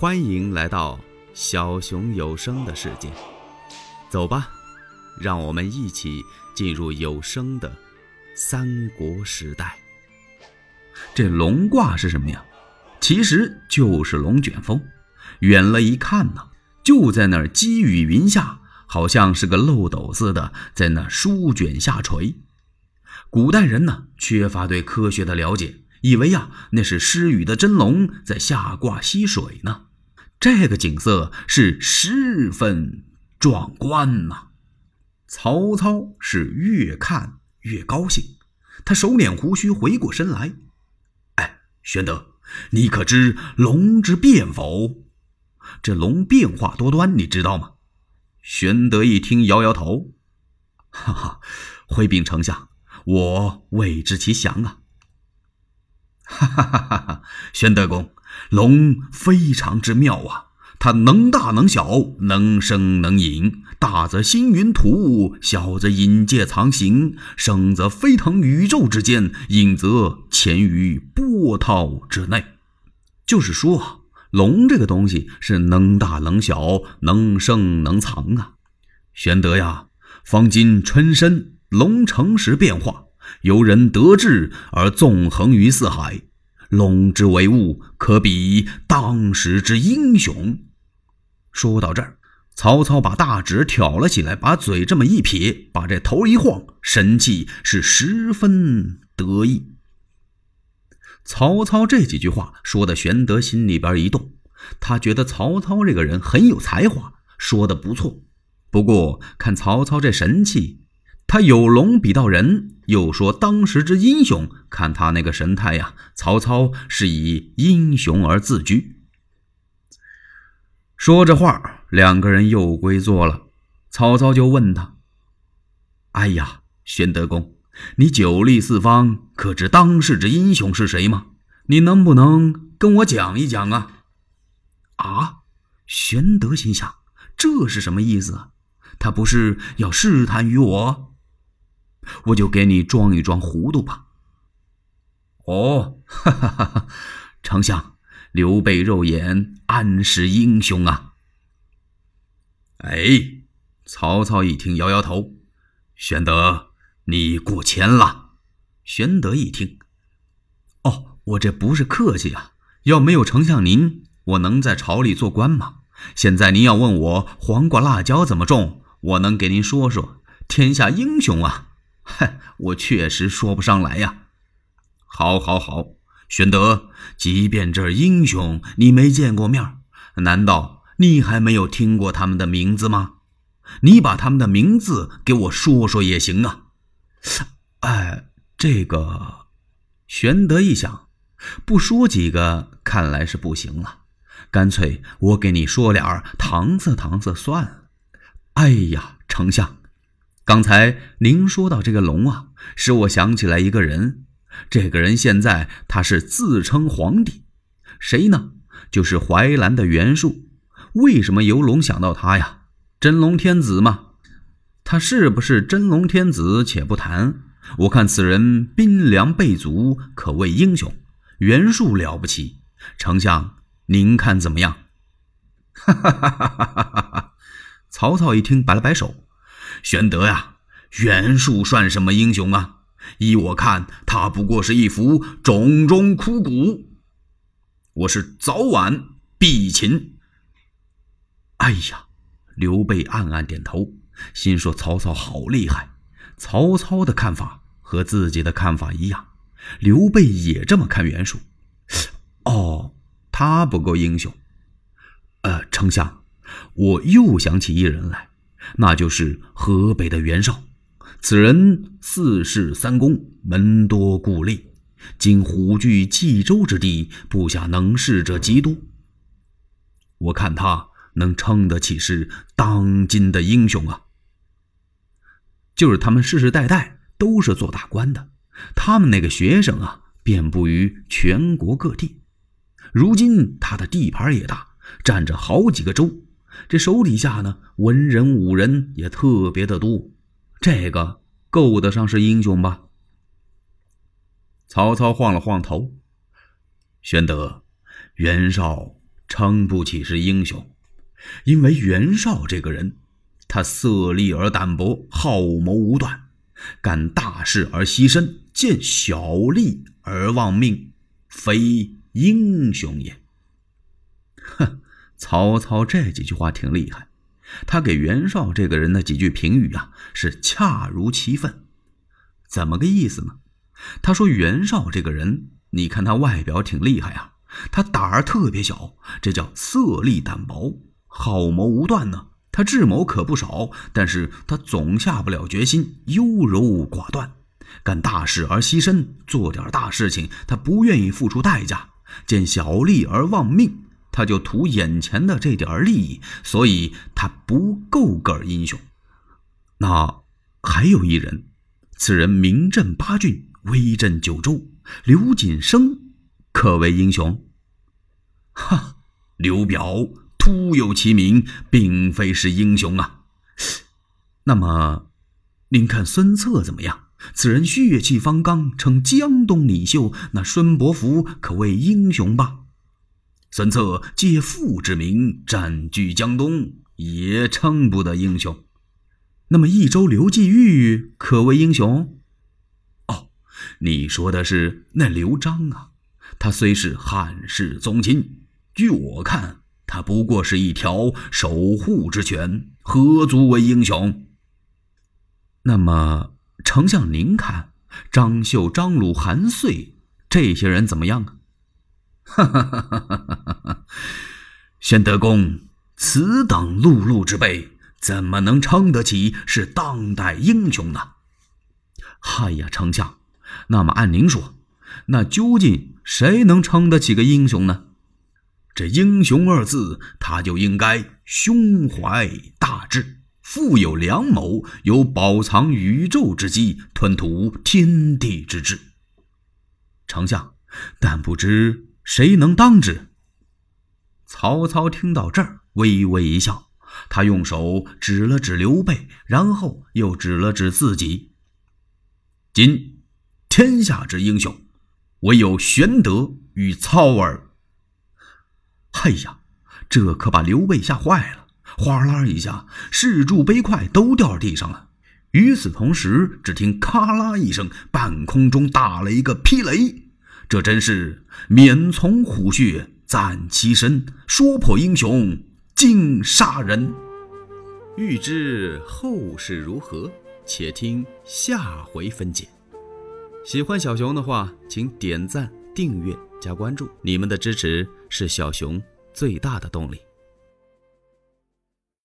欢迎来到小熊有声的世界，走吧，让我们一起进入有声的三国时代。这龙卦是什么呀？其实就是龙卷风。远了一看呢，就在那儿积雨云下，好像是个漏斗似的，在那舒卷下垂。古代人呢，缺乏对科学的了解，以为呀，那是施雨的真龙在下卦吸水呢。这个景色是十分壮观呐！曹操是越看越高兴，他手捻胡须，回过身来：“哎，玄德，你可知龙之变否？这龙变化多端，你知道吗？”玄德一听，摇摇头：“哈哈，回禀丞相，我未知其详啊。”哈哈哈哈哈！玄德公。龙非常之妙啊，它能大能小，能生能隐，大则星云吐雾，小则隐介藏形，生则飞腾宇宙之间，隐则潜于波涛之内。就是说啊，龙这个东西是能大能小，能生能藏啊。玄德呀，方今春申，龙乘时变化，由人得志而纵横于四海。龙之为物，可比当时之英雄。说到这儿，曹操把大指挑了起来，把嘴这么一撇，把这头一晃，神气是十分得意。曹操这几句话说的，玄德心里边一动，他觉得曹操这个人很有才华，说的不错。不过看曹操这神气。他有龙比到人，又说当时之英雄，看他那个神态呀，曹操是以英雄而自居。说着话，两个人又归坐了。曹操就问他：“哎呀，玄德公，你久历四方，可知当世之英雄是谁吗？你能不能跟我讲一讲啊？”啊，玄德心想：这是什么意思啊？他不是要试探于我？我就给你装一装糊涂吧。哦，哈哈哈哈！丞相，刘备肉眼安是英雄啊？哎，曹操一听，摇摇头。玄德，你过谦了。玄德一听，哦，我这不是客气啊。要没有丞相您，我能在朝里做官吗？现在您要问我黄瓜辣椒怎么种，我能给您说说。天下英雄啊！哼，我确实说不上来呀。好，好，好，玄德，即便这英雄你没见过面，难道你还没有听过他们的名字吗？你把他们的名字给我说说也行啊。哎，这个，玄德一想，不说几个看来是不行了，干脆我给你说点儿搪塞搪塞算了。哎呀，丞相。刚才您说到这个龙啊，使我想起来一个人。这个人现在他是自称皇帝，谁呢？就是淮南的袁术。为什么游龙想到他呀？真龙天子嘛。他是不是真龙天子，且不谈。我看此人兵粮备足，可谓英雄。袁术了不起，丞相您看怎么样？哈哈哈哈哈哈！曹操一听，摆了摆手。玄德呀，袁术算什么英雄啊？依我看，他不过是一副冢中枯骨。我是早晚必擒。哎呀，刘备暗暗点头，心说曹操好厉害。曹操的看法和自己的看法一样，刘备也这么看袁术。哦，他不够英雄。呃，丞相，我又想起一人来。那就是河北的袁绍，此人四世三公，门多故吏，今虎踞冀州之地，部下能事者极多。我看他能称得起是当今的英雄啊！就是他们世世代代都是做大官的，他们那个学生啊，遍布于全国各地。如今他的地盘也大，占着好几个州。这手底下呢，文人武人也特别的多，这个够得上是英雄吧？曹操晃了晃头，玄德，袁绍称不起是英雄，因为袁绍这个人，他色厉而胆薄，好谋无断，干大事而牺牲，见小利而忘命，非英雄也。哼，曹操这几句话挺厉害，他给袁绍这个人的几句评语啊，是恰如其分。怎么个意思呢？他说袁绍这个人，你看他外表挺厉害啊，他胆儿特别小，这叫色厉胆薄，好谋无断呢。他智谋可不少，但是他总下不了决心，优柔寡断，干大事而牺牲，做点大事情他不愿意付出代价，见小利而忘命，他就图眼前的这点利益，所以他不够个英雄。那还有一人。此人名震八郡，威震九州。刘瑾生可为英雄。哈，刘表徒有其名，并非是英雄啊。那么，您看孙策怎么样？此人血气方刚，称江东领袖。那孙伯符可谓英雄吧？孙策借父之名占据江东，也称不得英雄。那么益州刘季玉可谓英雄？哦，你说的是那刘璋啊？他虽是汉室宗亲，据我看，他不过是一条守护之犬，何足为英雄？那么，丞相您看，张绣、张鲁、韩遂这些人怎么样啊？哈哈哈哈哈哈！宣德公，此等碌碌之辈。怎么能称得起是当代英雄呢？嗨呀，丞相，那么按您说，那究竟谁能称得起个英雄呢？这“英雄”二字，他就应该胸怀大志，富有良谋，有饱藏宇宙之机，吞吐天地之志。丞相，但不知谁能当之？曹操听到这儿，微微一笑。他用手指了指刘备，然后又指了指自己。今天下之英雄，唯有玄德与操耳。哎呀，这可把刘备吓坏了，哗啦一下，侍柱杯筷都掉地上了。与此同时，只听咔啦一声，半空中打了一个霹雷。这真是免从虎穴，暂其身，说破英雄。竟杀人！欲知后事如何，且听下回分解。喜欢小熊的话，请点赞、订阅、加关注，你们的支持是小熊最大的动力。